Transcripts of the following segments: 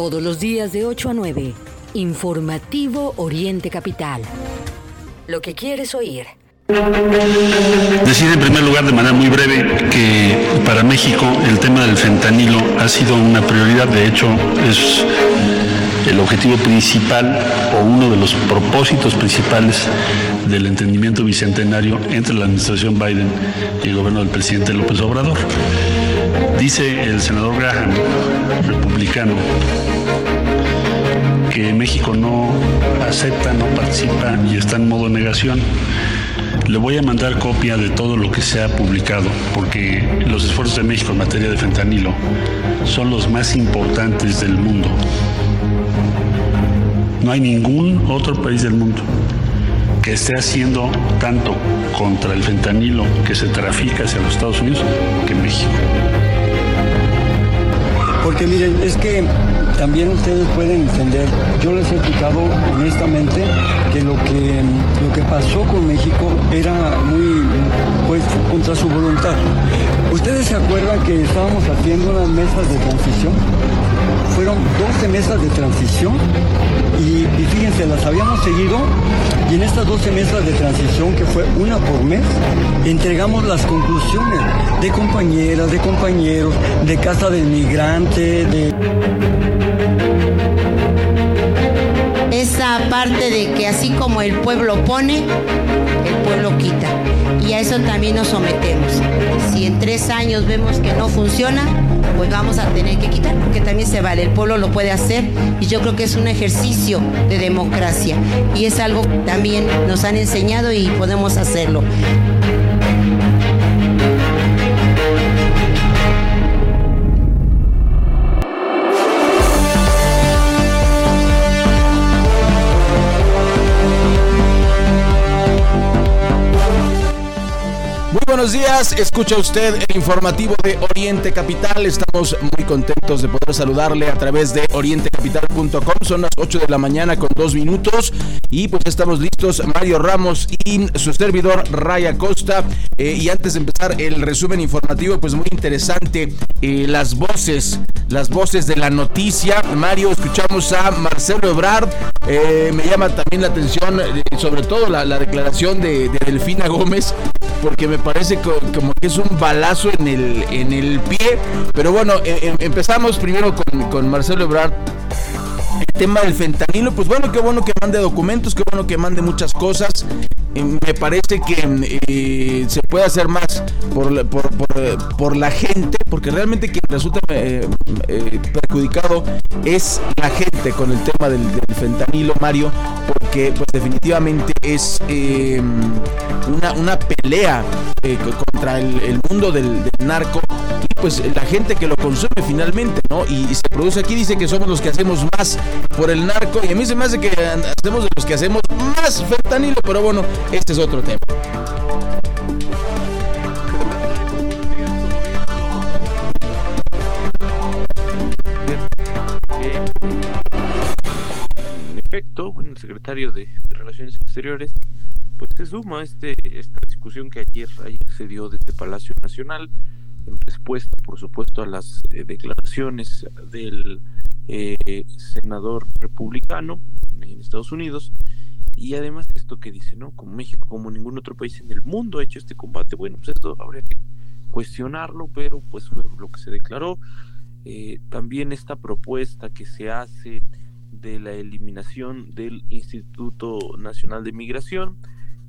Todos los días de 8 a 9. Informativo Oriente Capital. Lo que quieres oír. Decir en primer lugar de manera muy breve que para México el tema del fentanilo ha sido una prioridad, de hecho es el objetivo principal o uno de los propósitos principales del entendimiento bicentenario entre la administración Biden y el gobierno del presidente López Obrador. Dice el senador Graham, republicano, que México no acepta, no participa y está en modo negación. Le voy a mandar copia de todo lo que se ha publicado, porque los esfuerzos de México en materia de fentanilo son los más importantes del mundo. No hay ningún otro país del mundo que esté haciendo tanto contra el fentanilo que se trafica hacia los Estados Unidos que México. Porque miren, es que también ustedes pueden entender, yo les he explicado honestamente que lo que, lo que pasó con México era muy pues contra su voluntad. ¿Ustedes se acuerdan que estábamos haciendo unas mesas de transición? Fueron 12 mesas de transición y, fíjense, las habíamos seguido y en estas 12 mesas de transición, que fue una por mes, entregamos las conclusiones de compañeras, de compañeros, de casa del migrante, de... Esa parte de que así como el pueblo pone, el pueblo quita. Y a eso también nos sometemos. Si en tres años vemos que no funciona, pues vamos a tener que quitar, porque también se vale, el pueblo lo puede hacer y yo creo que es un ejercicio de democracia y es algo que también nos han enseñado y podemos hacerlo. Buenos días, escucha usted el informativo de Oriente Capital. Estamos muy contentos de poder saludarle a través de orientecapital.com. Son las 8 de la mañana con dos minutos y pues estamos listos Mario Ramos y su servidor Raya Costa. Eh, y antes de empezar el resumen informativo, pues muy interesante eh, las voces, las voces de la noticia. Mario, escuchamos a Marcelo Ebrard. Eh, me llama también la atención, sobre todo la, la declaración de, de Delfina Gómez, porque me parece como que es un balazo en el, en el pie. Pero bueno, eh, empezamos primero con, con Marcelo Ebrard tema del fentanilo, pues bueno, qué bueno que mande documentos, qué bueno que mande muchas cosas. Eh, me parece que eh, se puede hacer más por, la- por, por, la gente, porque realmente quien resulta eh, perjudicado es la gente con el tema del, fentanilo, Mario, porque pues definitivamente es una, una pelea co- contra el, el mundo del, del narco y pues la gente que lo consume finalmente, ¿no? Y, y se produce aquí, dice que somos los que hacemos más por el narco y a mí se me hace que hacemos de los que hacemos más fentanilo, pero bueno, este es otro tema. En efecto, bueno, el secretario de Relaciones Exteriores pues se suma a este, esta discusión que ayer, ayer se dio desde Palacio Nacional en respuesta, por supuesto, a las eh, declaraciones del eh, senador republicano en Estados Unidos y además esto que dice, ¿no? Como México, como ningún otro país en el mundo ha hecho este combate, bueno, pues esto habría que cuestionarlo, pero pues fue lo que se declaró. Eh, también esta propuesta que se hace de la eliminación del Instituto Nacional de Migración,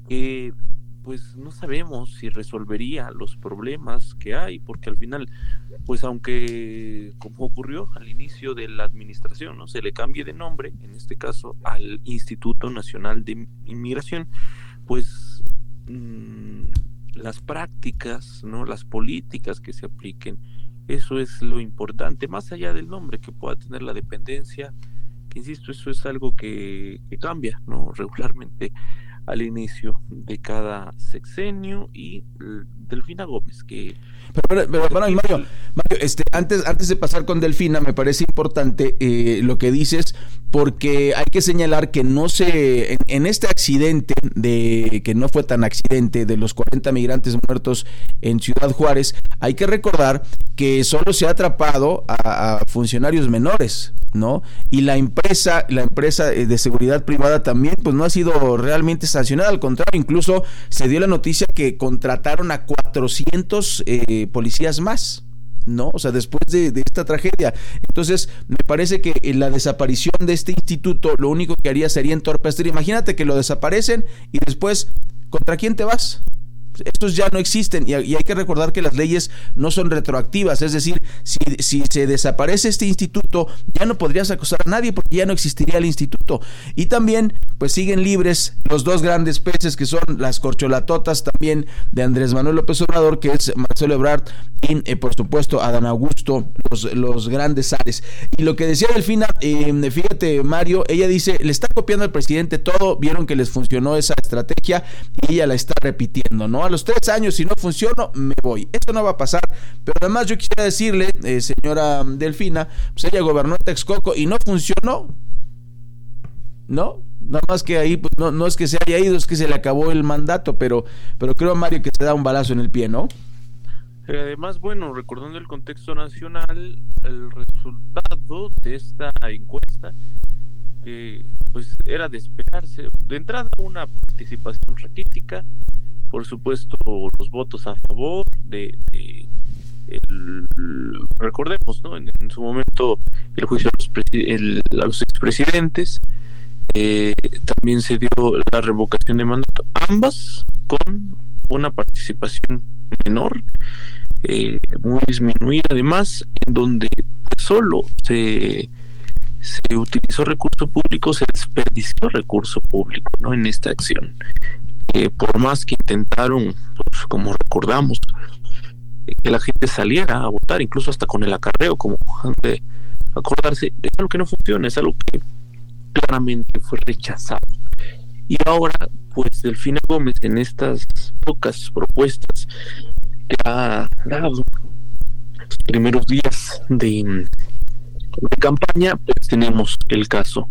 que pues no sabemos si resolvería los problemas que hay, porque al final, pues aunque como ocurrió al inicio de la administración, no se le cambie de nombre, en este caso al Instituto Nacional de Inmigración, pues mm, las prácticas, no, las políticas que se apliquen, eso es lo importante, más allá del nombre que pueda tener la dependencia, que insisto, eso es algo que, que cambia, no, regularmente al inicio de cada sexenio y Delfina Gómez, que Pero, pero, pero, Mario, Mario, este, antes, antes de pasar con Delfina, me parece importante eh, lo que dices, porque hay que señalar que no se, en, este accidente, de que no fue tan accidente, de los 40 migrantes muertos en Ciudad Juárez, hay que recordar que solo se ha atrapado a, funcionarios menores, ¿no? Y la empresa, la empresa de seguridad privada también, pues no ha sido realmente sancionada, al contrario, incluso se dio la noticia que contrataron a 400 eh, policías más. ¿no? O sea, después de, esta tragedia. Entonces, me parece que la desaparición de este instituto lo único que haría sería entorpecer. Imagínate que lo desaparecen y después, ¿contra quién te vas? Estos ya no existen y, hay que recordar que las leyes no son retroactivas, es decir, si, se desaparece este instituto, ya no podrías acusar a nadie porque ya no existiría el instituto. Y también, pues siguen libres los dos grandes peces que son las corcholatotas también de Andrés Manuel López Obrador, que es Marcelo Ebrard y eh, por supuesto Adán Augusto, los, los grandes ares. Y lo que decía Delfina, eh, fíjate Mario, ella dice, le está copiando al presidente todo, vieron que les funcionó esa estrategia y ella la está repitiendo, ¿no? Los tres años, si no funcionó, me voy. Eso no va a pasar. Pero además yo quisiera decirle, eh, señora Delfina, pues ella gobernó Texcoco y no funcionó. ¿No? Nada más que ahí, pues no, es que se haya ido, es que se le acabó el mandato, pero, pero creo, Mario, que se da un balazo en el pie, ¿no? Además, bueno, recordando el contexto nacional, el resultado de esta encuesta eh, pues era de esperarse. De entrada, una participación raquítica, por supuesto, los votos a favor de, recordemos, ¿no? En, su momento el juicio a los, expresidentes, eh, también se dio la revocación de mandato, ambas con una participación menor, eh, muy disminuida además, en donde solo se se utilizó recurso público, se desperdició recurso público ¿no? en esta acción. Eh, por más que intentaron, pues, como recordamos, que la gente saliera a votar, incluso hasta con el acarreo, como de acordarse, es algo que no funciona, es algo que claramente fue rechazado. Y ahora, pues Delfina Gómez en estas pocas propuestas que ha dado los primeros días de de campaña, pues tenemos el caso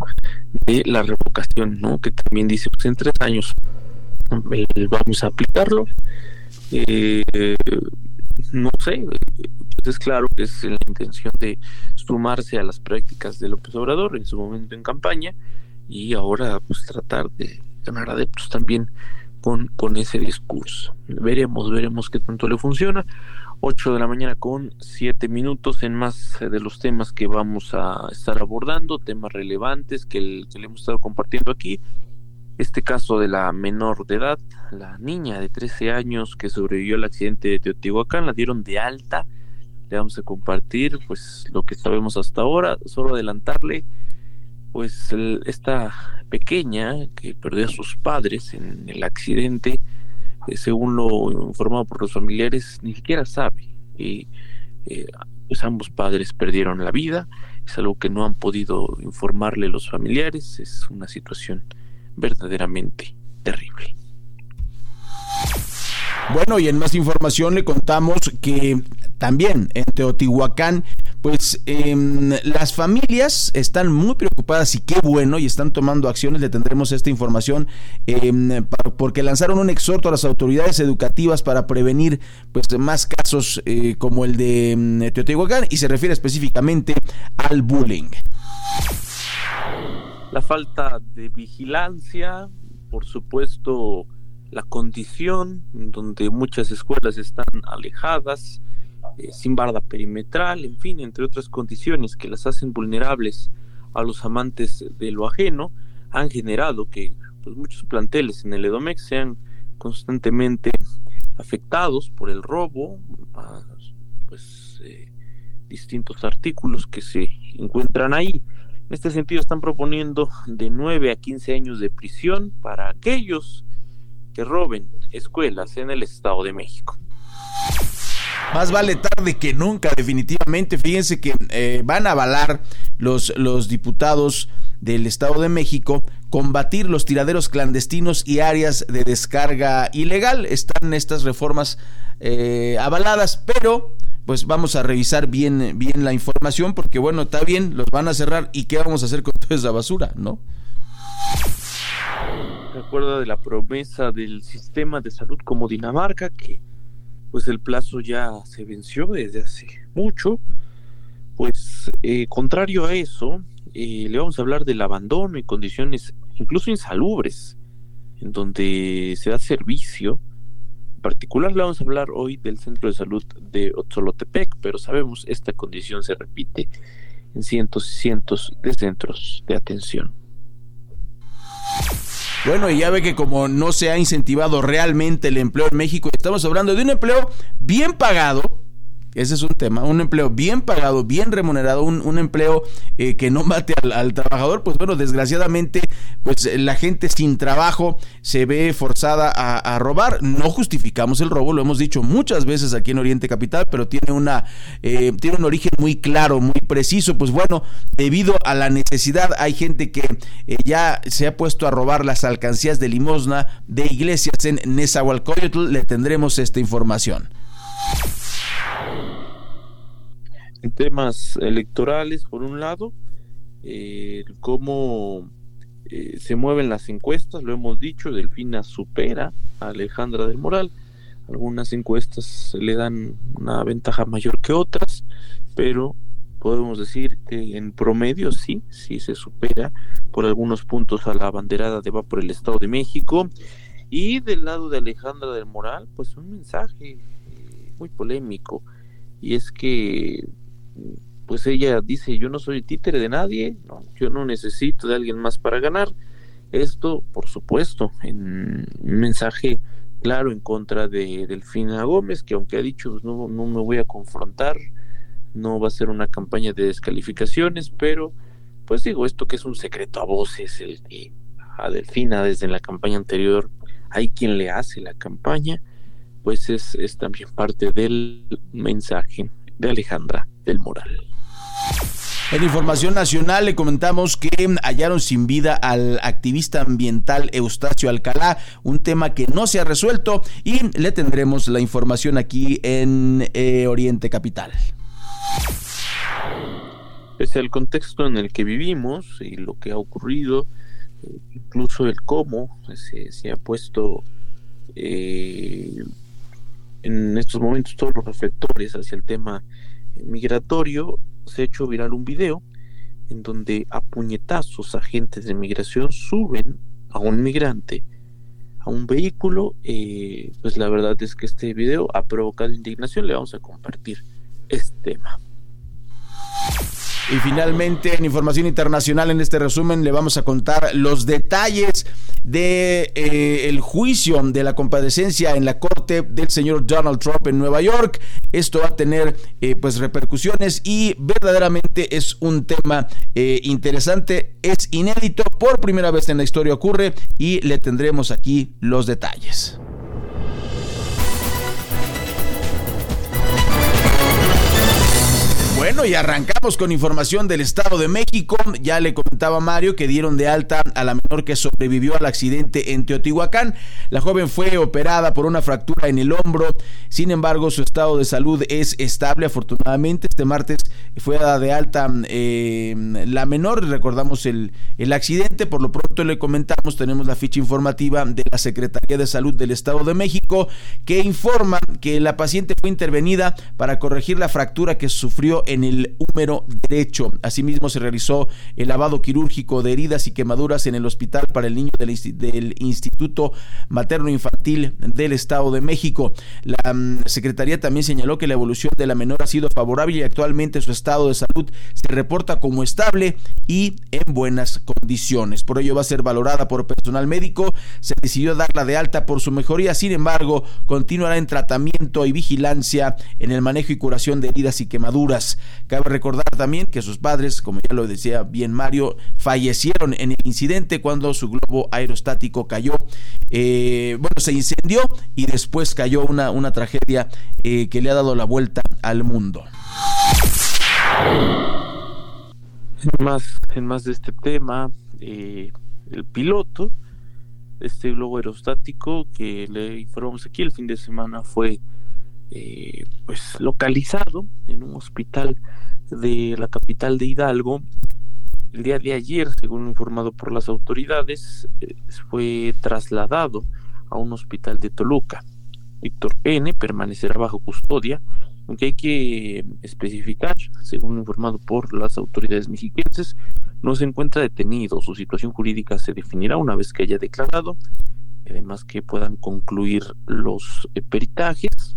de la revocación, ¿no? Que también dice, pues en tres años eh, vamos a aplicarlo. Eh, no sé, pues es claro que es la intención de sumarse a las prácticas de López Obrador en su momento en campaña y ahora pues tratar de ganar adeptos también con, con ese discurso. Veremos, veremos qué tanto le funciona. 8 de la mañana con 7 minutos en más de los temas que vamos a estar abordando, temas relevantes que, le hemos estado compartiendo aquí. Este caso de la menor de edad, la niña de 13 años que sobrevivió al accidente de Teotihuacán, la dieron de alta. Le vamos a compartir pues lo que sabemos hasta ahora, solo adelantarle pues esta pequeña que perdió a sus padres en el accidente eh, según lo informado por los familiares, ni siquiera sabe. Y eh, pues ambos padres perdieron la vida, es algo que no han podido informarle los familiares, es una situación verdaderamente terrible. Bueno, y en más información le contamos que también en Teotihuacán, pues em, las familias están muy preocupadas y qué bueno, y están tomando acciones, le tendremos esta información, em, porque lanzaron un exhorto a las autoridades educativas para prevenir pues más casos eh, como el de em, Teotihuacán, y se refiere específicamente al bullying. La falta de vigilancia, por supuesto, la condición donde muchas escuelas están alejadas, eh, sin barda perimetral, en fin, entre otras condiciones que las hacen vulnerables a los amantes de lo ajeno, han generado que pues, muchos planteles en el Edomex sean constantemente afectados por el robo a pues, eh, distintos artículos que se encuentran ahí. En este sentido están proponiendo de 9 a 15 años de prisión para aquellos que roben escuelas en el Estado de México. Más vale tarde que nunca, definitivamente. Fíjense que eh, van a avalar los, los diputados del Estado de México combatir los tiraderos clandestinos y áreas de descarga ilegal. Están estas reformas eh, avaladas, pero pues vamos a revisar bien, bien la información porque bueno, está bien, los van a cerrar y qué vamos a hacer con toda esa basura, ¿no? Se acuerda de la promesa del sistema de salud como Dinamarca, que pues el plazo ya se venció desde hace mucho. Pues eh, contrario a eso, eh, le vamos a hablar del abandono y condiciones incluso insalubres, en donde se da servicio. Particular le vamos a hablar hoy del Centro de Salud de Otzolotepec, pero sabemos esta condición se repite en cientos y cientos de centros de atención. Bueno, y ya ve que como no se ha incentivado realmente el empleo en México, estamos hablando de un empleo bien pagado, ese es un tema, un empleo bien pagado, bien remunerado, un, empleo eh, que no mate al, trabajador, pues bueno, desgraciadamente, pues la gente sin trabajo se ve forzada a, robar. No justificamos el robo, lo hemos dicho muchas veces aquí en Oriente Capital, pero tiene una eh, tiene un origen muy claro, muy preciso. Pues bueno, debido a la necesidad, hay gente que eh, ya se ha puesto a robar las alcancías de limosna de iglesias en Nezahualcóyotl. Le tendremos esta información temas electorales, por un lado, eh, cómo eh, se mueven las encuestas, lo hemos dicho, Delfina supera a Alejandra del Moral. Algunas encuestas le dan una ventaja mayor que otras, pero podemos decir que en promedio sí, sí se supera por algunos puntos a la banderada de va por el Estado de México. Y del lado de Alejandra del Moral, pues un mensaje eh, muy polémico, y es que pues ella dice, yo no soy títere de nadie, yo no necesito de alguien más para ganar. Esto, por supuesto, en un mensaje claro en contra de Delfina Gómez, que aunque ha dicho pues, no, no me voy a confrontar, no va a ser una campaña de descalificaciones, pero pues digo, esto que es un secreto a voces, a Delfina desde la campaña anterior hay quien le hace la campaña, pues es, es también parte del mensaje de Alejandra del Moral. En información nacional le comentamos que hallaron sin vida al activista ambiental Eustacio Alcalá, un tema que no se ha resuelto y le tendremos la información aquí en eh, Oriente Capital. Pese al contexto en el que vivimos y lo que ha ocurrido, incluso el cómo se, ha puesto eh, en estos momentos todos los reflectores hacia el tema migratorio, se ha hecho viral un video en donde a puñetazos agentes de migración suben a un migrante a un vehículo. Eh, pues la verdad es que este video ha provocado indignación. Le vamos a compartir este tema. Y finalmente, en información internacional, en este resumen, le vamos a contar los detalles de eh, el juicio de la compadecencia en la corte del señor Donald Trump en Nueva York. Esto va a tener eh, pues repercusiones y verdaderamente es un tema eh, interesante, es inédito, por primera vez en la historia ocurre y le tendremos aquí los detalles. Bueno, y arrancamos con información del Estado de México. Ya le comentaba Mario que dieron de alta a la menor que sobrevivió al accidente en Teotihuacán. La joven fue operada por una fractura en el hombro. Sin embargo, su estado de salud es estable. Afortunadamente, este martes fue dada de alta eh, la menor. Recordamos el, el accidente. Por lo pronto le comentamos, tenemos la ficha informativa de la Secretaría de Salud del Estado de México que informa que la paciente fue intervenida para corregir la fractura que sufrió en el húmero derecho. Asimismo, se realizó el lavado quirúrgico de heridas y quemaduras en el hospital para el niño del, Instituto Materno Infantil del Estado de México. La mm, Secretaría también señaló que la evolución de la menor ha sido favorable y actualmente su estado de salud se reporta como estable y en buenas condiciones. Por ello va a ser valorada por personal médico. Se decidió darla de alta por su mejoría. Sin embargo, continuará en tratamiento y vigilancia en el manejo y curación de heridas y quemaduras. Cabe recordar también que sus padres, como ya lo decía bien Mario, fallecieron en el incidente cuando su globo aerostático cayó. Eh, bueno, se incendió y después cayó una, una tragedia eh, que le ha dado la vuelta al mundo. En más, en más de este tema, eh, el piloto este globo aerostático que le informamos aquí el fin de semana fue eh, pues localizado en un hospital de la capital de Hidalgo. El día de ayer, según informado por las autoridades, eh, fue trasladado a un hospital de Toluca. Víctor N. permanecerá bajo custodia, aunque hay que especificar, según informado por las autoridades mexiquenses, no se encuentra detenido. Su situación jurídica se definirá una vez que haya declarado, además que puedan concluir los eh, peritajes.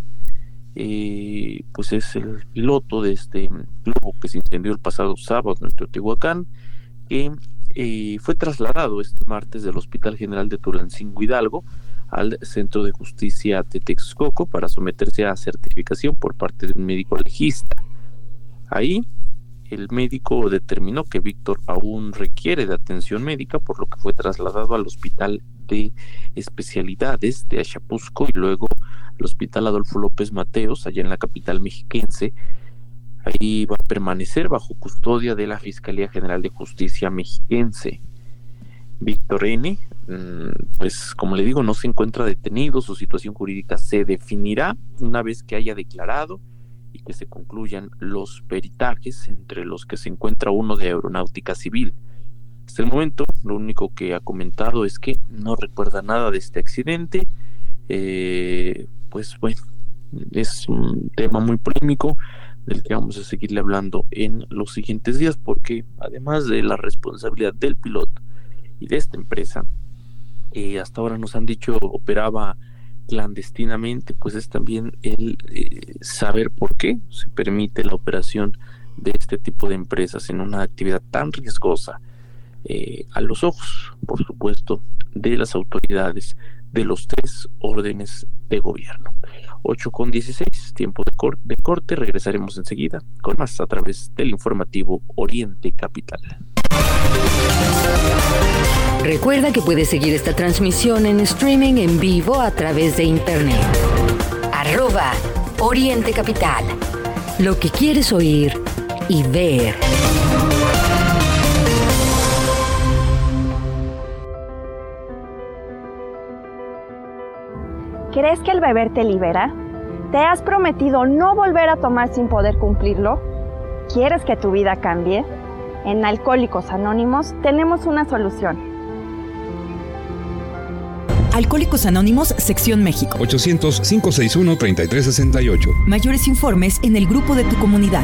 Eh, pues es el piloto de este globo que se incendió el pasado sábado en Teotihuacán, que eh, fue trasladado este martes del Hospital General de Tulancingo Hidalgo al Centro de Justicia de Texcoco para someterse a certificación por parte de un médico legista. Ahí el médico determinó que Víctor aún requiere de atención médica, por lo que fue trasladado al Hospital de Especialidades de Achapuzco y luego al Hospital Adolfo López Mateos, allá en la capital mexiquense. Ahí va a permanecer bajo custodia de la Fiscalía General de Justicia mexiquense. Víctor N., mm, pues como le digo, no se encuentra detenido, su situación jurídica se definirá una vez que haya declarado y que se concluyan los peritajes, entre los que se encuentra uno de aeronáutica civil. Hasta el momento, lo único que ha comentado es que no recuerda nada de este accidente. Eh, pues bueno, es un tema muy polémico del que vamos a seguirle hablando en los siguientes días, porque además de la responsabilidad del piloto y de esta empresa, eh, hasta ahora nos han dicho operaba clandestinamente, pues es también el eh, saber por qué se permite la operación de este tipo de empresas en una actividad tan riesgosa eh, a los ojos, por supuesto, de las autoridades de los tres órdenes de gobierno. 8 con 16, tiempo de, de corte, regresaremos enseguida con más a través del informativo Oriente Capital. Recuerda que puedes seguir esta transmisión en streaming en vivo a través de internet. Arroba Oriente Capital. Lo que quieres oír y ver. ¿Crees que el beber te libera? ¿Te has prometido no volver a tomar sin poder cumplirlo? ¿Quieres que tu vida cambie? En Alcohólicos Anónimos tenemos una solución. Alcohólicos Anónimos, Sección México. 800-561-3368. Mayores informes en el grupo de tu comunidad.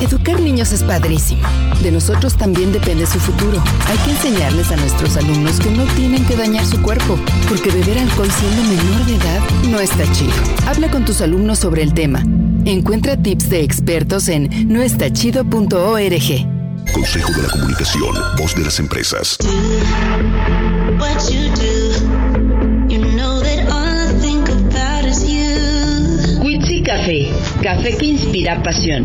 Educar niños es padrísimo. De nosotros también depende su futuro. Hay que enseñarles a nuestros alumnos que no tienen que dañar su cuerpo, porque beber alcohol siendo menor de edad no está chido. Habla con tus alumnos sobre el tema. Encuentra tips de expertos en noestachido.org. Consejo de la Comunicación, voz de las empresas. Café, café que inspira pasión.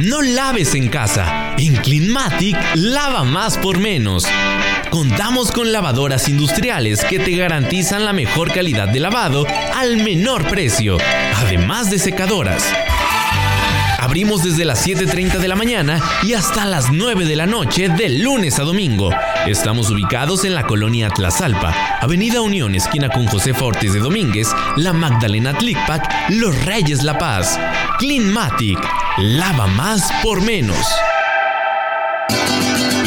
No laves en casa. En Cleanmatic lava más por menos. Contamos con lavadoras industriales que te garantizan la mejor calidad de lavado al menor precio. Además de secadoras. Abrimos desde las 7.30 de la mañana y hasta las 9 de la noche de lunes a domingo. Estamos ubicados en la colonia Tlazalpa, Avenida Unión, esquina con José Fortes de Domínguez, La Magdalena Tlicpac, Los Reyes La Paz. Cleanmatic, lava más por menos.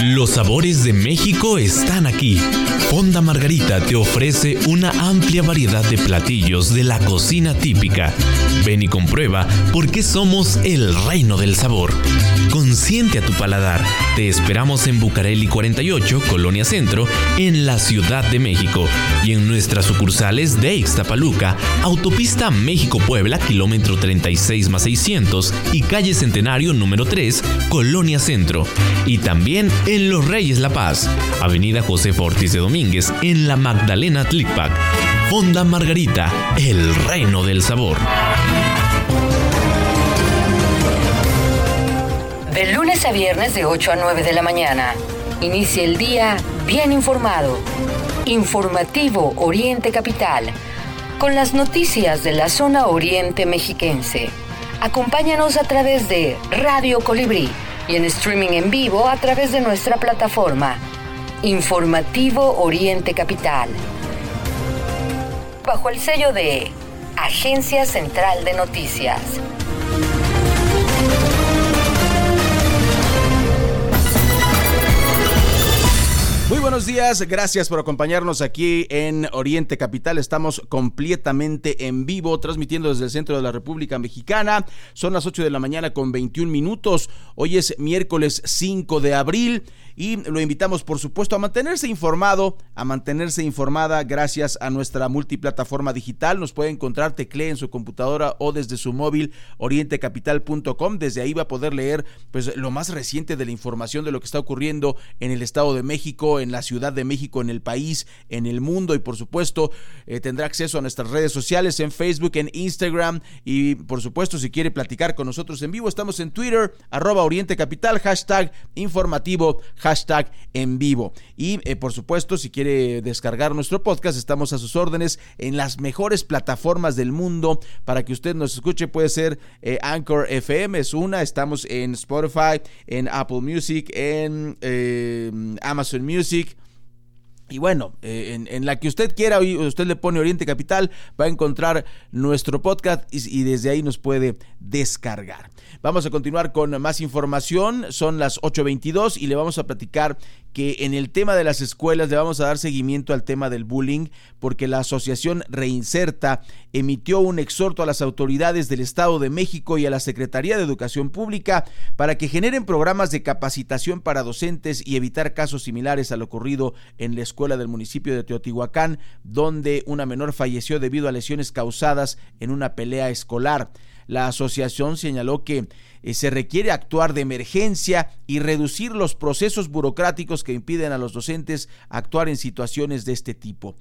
Los sabores de México están aquí. Fonda Margarita te ofrece una amplia variedad de platillos de la cocina típica. Ven y comprueba por qué somos el reino del sabor. Consiente a tu paladar. Te esperamos en Bucareli 48, Colonia Centro, en la Ciudad de México y en nuestras sucursales de Ixtapaluca, Autopista México-Puebla, kilómetro 36 más 600 y calle Centenario número 3, Colonia Centro. Y también en Los Reyes La Paz, Avenida José Fortis de En la Magdalena Tlicpac. Fonda Margarita, el reino del sabor. De lunes a viernes de 8 a 9 de la mañana. Inicia el día bien informado. Informativo Oriente Capital. Con las noticias de la zona oriente mexiquense. Acompáñanos a través de Radio Colibrí y en streaming en vivo a través de nuestra plataforma. Informativo Oriente Capital. Bajo el sello de Agencia Central de Noticias. Muy buenos días, gracias por acompañarnos aquí en Oriente Capital. Estamos completamente en vivo, transmitiendo desde el centro de la República Mexicana. Son las 8 de la mañana con 21 minutos. Hoy es miércoles 5 de abril y lo invitamos por supuesto a mantenerse informado, a mantenerse informada gracias a nuestra multiplataforma digital. Nos puede encontrar teclee en su computadora o desde su móvil orientecapital.com. Desde ahí va a poder leer pues lo más reciente de la información de lo que está ocurriendo en el Estado de México, en la Ciudad de México, en el país, en el mundo y por supuesto eh, tendrá acceso a nuestras redes sociales en Facebook, en Instagram y por supuesto si quiere platicar con nosotros en vivo estamos en Twitter arroba Oriente hashtag informativo hashtag en vivo. Y eh, por supuesto, si quiere descargar nuestro podcast, estamos a sus órdenes en las mejores plataformas del mundo para que usted nos escuche. Puede ser eh, Anchor FM, es una. Estamos en Spotify, en Apple Music, en eh, Amazon Music. Y bueno, en, la que usted quiera, usted le pone Oriente Capital, va a encontrar nuestro podcast y desde ahí nos puede descargar. Vamos a continuar con más información. Son las 8.22 y le vamos a platicar que en el tema de las escuelas le vamos a dar seguimiento al tema del bullying porque la asociación Reinserta emitió un exhorto a las autoridades del Estado de México y a la Secretaría de Educación Pública para que generen programas de capacitación para docentes y evitar casos similares a lo ocurrido en la escuela del municipio de Teotihuacán, donde una menor falleció debido a lesiones causadas en una pelea escolar. La asociación señaló que eh, se requiere actuar de emergencia y reducir los procesos burocráticos que impiden a los docentes actuar en situaciones de este tipo.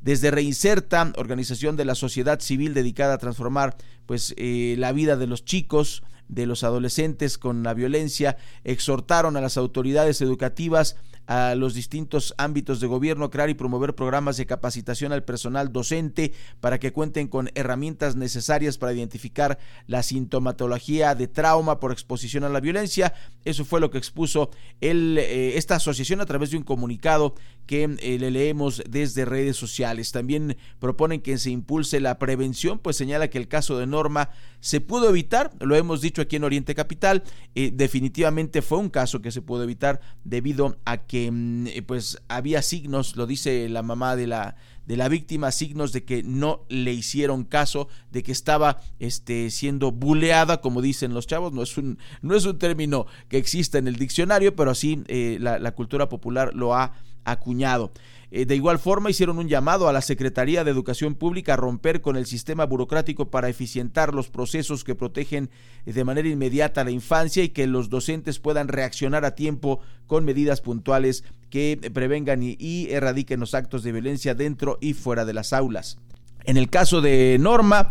Desde Reinserta, organización de la sociedad civil dedicada a transformar pues eh, la vida de los chicos, de los adolescentes con la violencia, exhortaron a las autoridades educativas a los distintos ámbitos de gobierno, crear y promover programas de capacitación al personal docente para que cuenten con herramientas necesarias para identificar la sintomatología de trauma por exposición a la violencia. Eso fue lo que expuso el, eh, esta asociación a través de un comunicado que eh, le leemos desde redes sociales. También proponen que se impulse la prevención, pues señala que el caso de Norma se pudo evitar, lo hemos dicho aquí en Oriente Capital, eh, definitivamente fue un caso que se pudo evitar debido a que mm, eh, pues había signos, lo dice la mamá de la de la víctima, signos de que no le hicieron caso, de que estaba este, siendo buleada, como dicen los chavos, no es un, no es un término que exista en el diccionario, pero así la, la cultura popular lo ha acuñado. Eh, de igual forma, hicieron un llamado a la Secretaría de Educación Pública a romper con el sistema burocrático para eficientar los procesos que protegen de manera inmediata la infancia y que los docentes puedan reaccionar a tiempo con medidas puntuales que prevengan y erradiquen los actos de violencia dentro y fuera de las aulas. En el caso de Norma,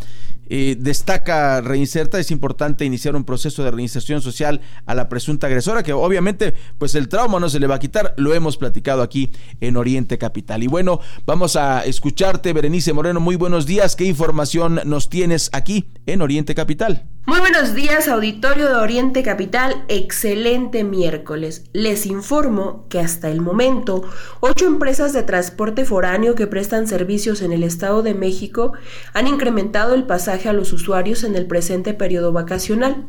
Eh, destaca Reinserta, es importante iniciar un proceso de reinserción social a la presunta agresora, que obviamente pues el trauma no se le va a quitar, lo hemos platicado aquí en Oriente Capital. Y bueno, vamos a escucharte, Berenice Moreno, muy buenos días, ¿qué información nos tienes aquí en Oriente Capital? Muy buenos días, auditorio de Oriente Capital. Excelente miércoles. Les informo que hasta el momento, ocho empresas de transporte foráneo que prestan servicios en el Estado de México han incrementado el pasaje a los usuarios en el presente periodo vacacional.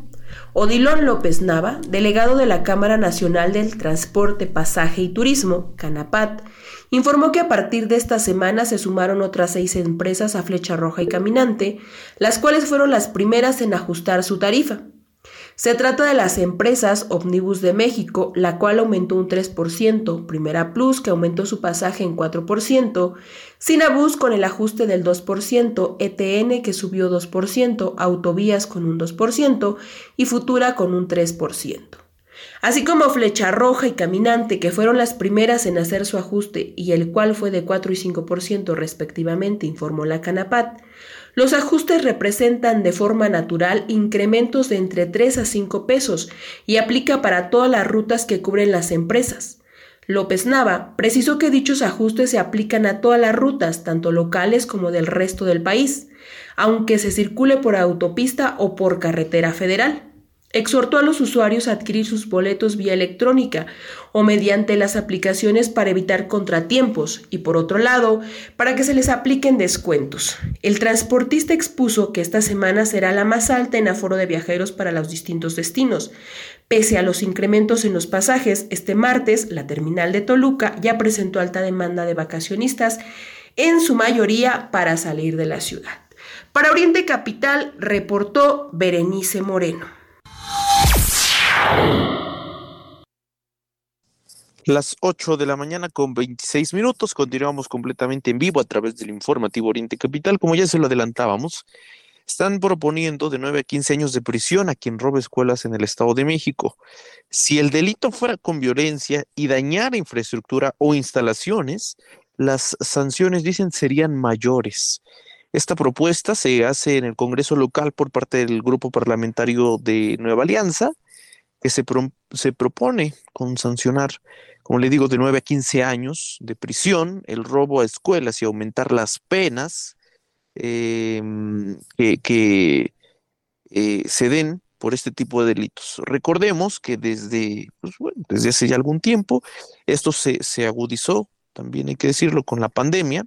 Odilon López Nava, delegado de la Cámara Nacional del Transporte, Pasaje y Turismo, CANAPAT, informó que a partir de esta semana se sumaron otras seis empresas a Flecha Roja y Caminante, las cuales fueron las primeras en ajustar su tarifa. Se trata de las empresas Omnibus de México, la cual aumentó un 3%, Primera Plus, que aumentó su pasaje en 4%, Sinabus con el ajuste del 2%, ETN que subió 2%, Autovías con un 2% y Futura con un 3% así como Flecha Roja y Caminante, que fueron las primeras en hacer su ajuste y el cual fue de 4 y 5% respectivamente, informó la Canapat. Los ajustes representan de forma natural incrementos de entre 3 a 5 pesos y aplica para todas las rutas que cubren las empresas. López Nava precisó que dichos ajustes se aplican a todas las rutas, tanto locales como del resto del país, aunque se circule por autopista o por carretera federal exhortó a los usuarios a adquirir sus boletos vía electrónica o mediante las aplicaciones para evitar contratiempos y por otro lado, para que se les apliquen descuentos. El transportista expuso que esta semana será la más alta en aforo de viajeros para los distintos destinos. Pese a los incrementos en los pasajes, este martes la terminal de Toluca ya presentó alta demanda de vacacionistas, en su mayoría para salir de la ciudad. Para Oriente Capital reportó Berenice Moreno. Las 8 de la mañana con 26 minutos, continuamos completamente en vivo a través del informativo Oriente Capital. Como ya se lo adelantábamos, están proponiendo de 9 a 15 años de prisión a quien robe escuelas en el Estado de México. Si el delito fuera con violencia y dañara infraestructura o instalaciones, las sanciones, dicen, serían mayores. Esta propuesta se hace en el Congreso local por parte del Grupo Parlamentario de Nueva Alianza que se, se propone con sancionar, como le digo, de 9 a 15 años de prisión, el robo a escuelas y aumentar las penas em, que, eh, se den por este tipo de delitos. Recordemos que desde, pues, desde hace ya algún tiempo esto se, se agudizó, también hay que decirlo, con la pandemia.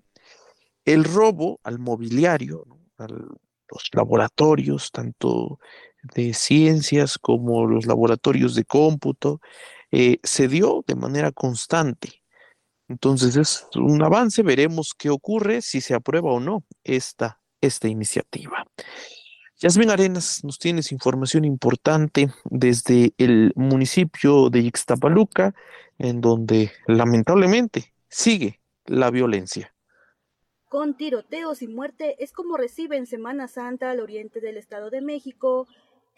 El robo al mobiliario, a los laboratorios, tanto de ciencias como los laboratorios de cómputo, eh, se dio de manera constante. Entonces es un avance, veremos qué ocurre, si se aprueba o no esta, esta iniciativa. Yasmin Arenas, nos tienes información importante desde el municipio de Ixtapaluca, en donde lamentablemente sigue la violencia. Con tiroteos y muerte es como recibe en Semana Santa al oriente del Estado de México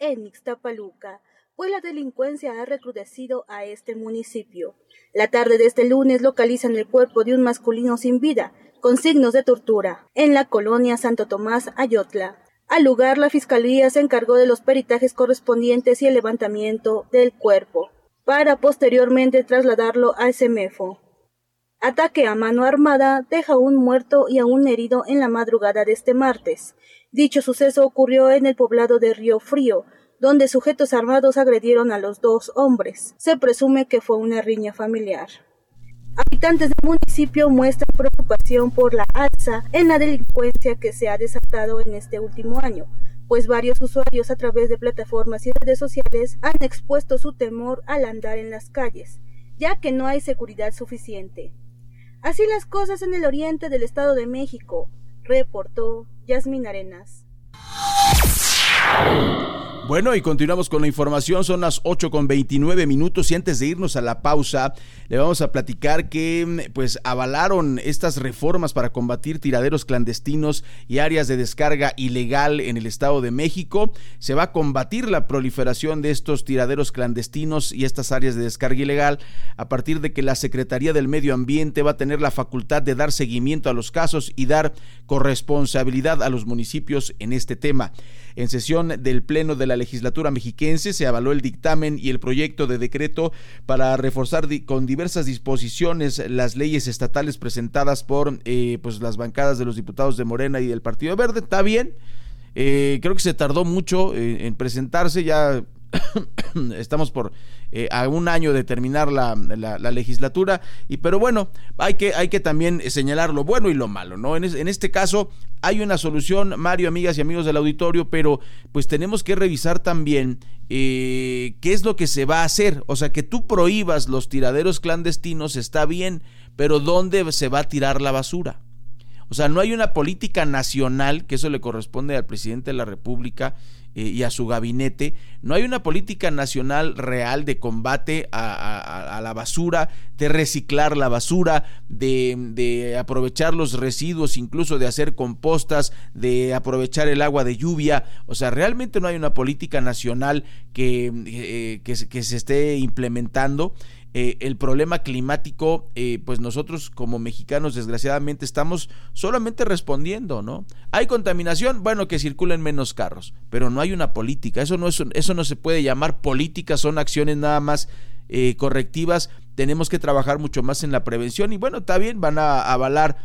en Ixtapaluca, pues la delincuencia ha recrudecido a este municipio. La tarde de este lunes localizan el cuerpo de un masculino sin vida, con signos de tortura, en la colonia Santo Tomás, Ayotla. Al lugar, la fiscalía se encargó de los peritajes correspondientes y el levantamiento del cuerpo, para posteriormente trasladarlo a SEMEFO. Ataque a mano armada deja un muerto y a un herido en la madrugada de este martes. Dicho suceso ocurrió en el poblado de Río Frío, donde sujetos armados agredieron a los dos hombres. Se presume que fue una riña familiar. Habitantes del municipio muestran preocupación por la alza en la delincuencia que se ha desatado en este último año, pues varios usuarios a través de plataformas y redes sociales han expuesto su temor al andar en las calles, ya que no hay seguridad suficiente. Así las cosas en el oriente del Estado de México, reportó Yasmin Arenas. Bueno, y continuamos con la información. Son las 8 con 29 minutos y antes de irnos a la pausa, le vamos a platicar que pues avalaron estas reformas para combatir tiraderos clandestinos y áreas de descarga ilegal en el Estado de México. Se va a combatir la proliferación de estos tiraderos clandestinos y estas áreas de descarga ilegal a partir de que la Secretaría del Medio Ambiente va a tener la facultad de dar seguimiento a los casos y dar corresponsabilidad a los municipios en este tema. En sesión del Pleno de la legislatura mexiquense se avaló el dictamen y el proyecto de decreto para reforzar con diversas disposiciones las leyes estatales presentadas por eh, pues las bancadas de los diputados de Morena y del Partido Verde. Está bien. Eh, creo que se tardó mucho eh, en presentarse, ya estamos por a un año de terminar la, legislatura y pero bueno hay que hay que también señalar lo bueno y lo malo no en, este caso hay una solución Mario amigas y amigos del auditorio pero pues tenemos que revisar también eh, qué es lo que se va a hacer. O sea que tú prohíbas los tiraderos clandestinos está bien pero dónde se va a tirar la basura o sea no hay una política nacional que eso le corresponde al presidente de la república eh, y a su gabinete. No hay una política nacional real de combate a, la basura, de reciclar la basura, de, aprovechar los residuos, incluso de hacer compostas, de aprovechar el agua de lluvia. O sea, realmente no hay una política nacional que, eh, que se esté implementando. Eh, el problema climático, eh, pues nosotros como mexicanos desgraciadamente estamos solamente respondiendo, ¿no? Hay contaminación, bueno, que circulen menos carros, pero no hay una política, eso no, es, eso no se puede llamar política, son acciones nada más eh, correctivas, tenemos que trabajar mucho más en la prevención y bueno, bien, van a avalar,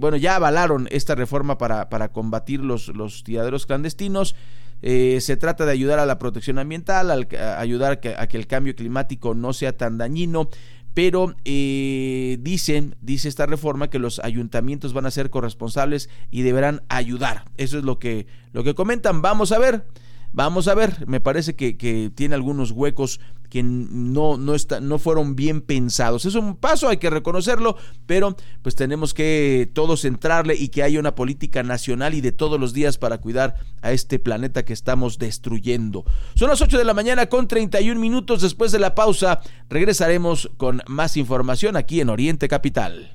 bueno, ya avalaron esta reforma para, para combatir los, los tiraderos clandestinos. Eh, se trata de ayudar a la protección ambiental, a ayudar a que, el cambio climático no sea tan dañino pero eh, dicen, dice esta reforma que los ayuntamientos van a ser corresponsables y deberán ayudar. Eso es lo que, lo que comentan. Vamos a ver. Vamos a ver, me parece que, que tiene algunos huecos que no, no, está, no fueron bien pensados. Es un paso, hay que reconocerlo, pero pues tenemos que todos entrarle y que haya una política nacional y de todos los días para cuidar a este planeta que estamos destruyendo. Son las 8 de la mañana con 31 minutos. Después de la pausa, regresaremos con más información aquí en Oriente Capital.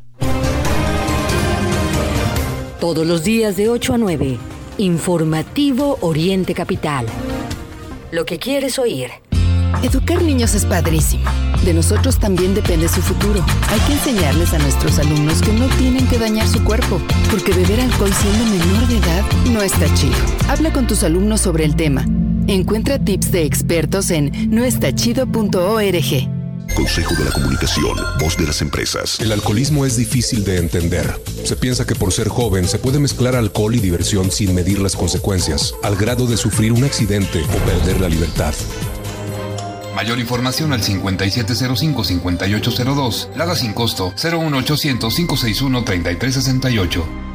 Todos los días de 8 a 9. Informativo Oriente Capital. Lo que quieres oír. Educar niños es padrísimo. De nosotros también depende su futuro. Hay que enseñarles a nuestros alumnos que no tienen que dañar su cuerpo, porque beber alcohol siendo menor de edad no está chido. Habla con tus alumnos sobre el tema. Encuentra tips de expertos en noestachido.org. Consejo de la Comunicación, voz de las empresas. El alcoholismo es difícil de entender. Se piensa que por ser joven se puede mezclar alcohol y diversión sin medir las consecuencias, al grado de sufrir un accidente o perder la libertad. Mayor información al 5705-5802, Lada sin costo 01800-561-3368.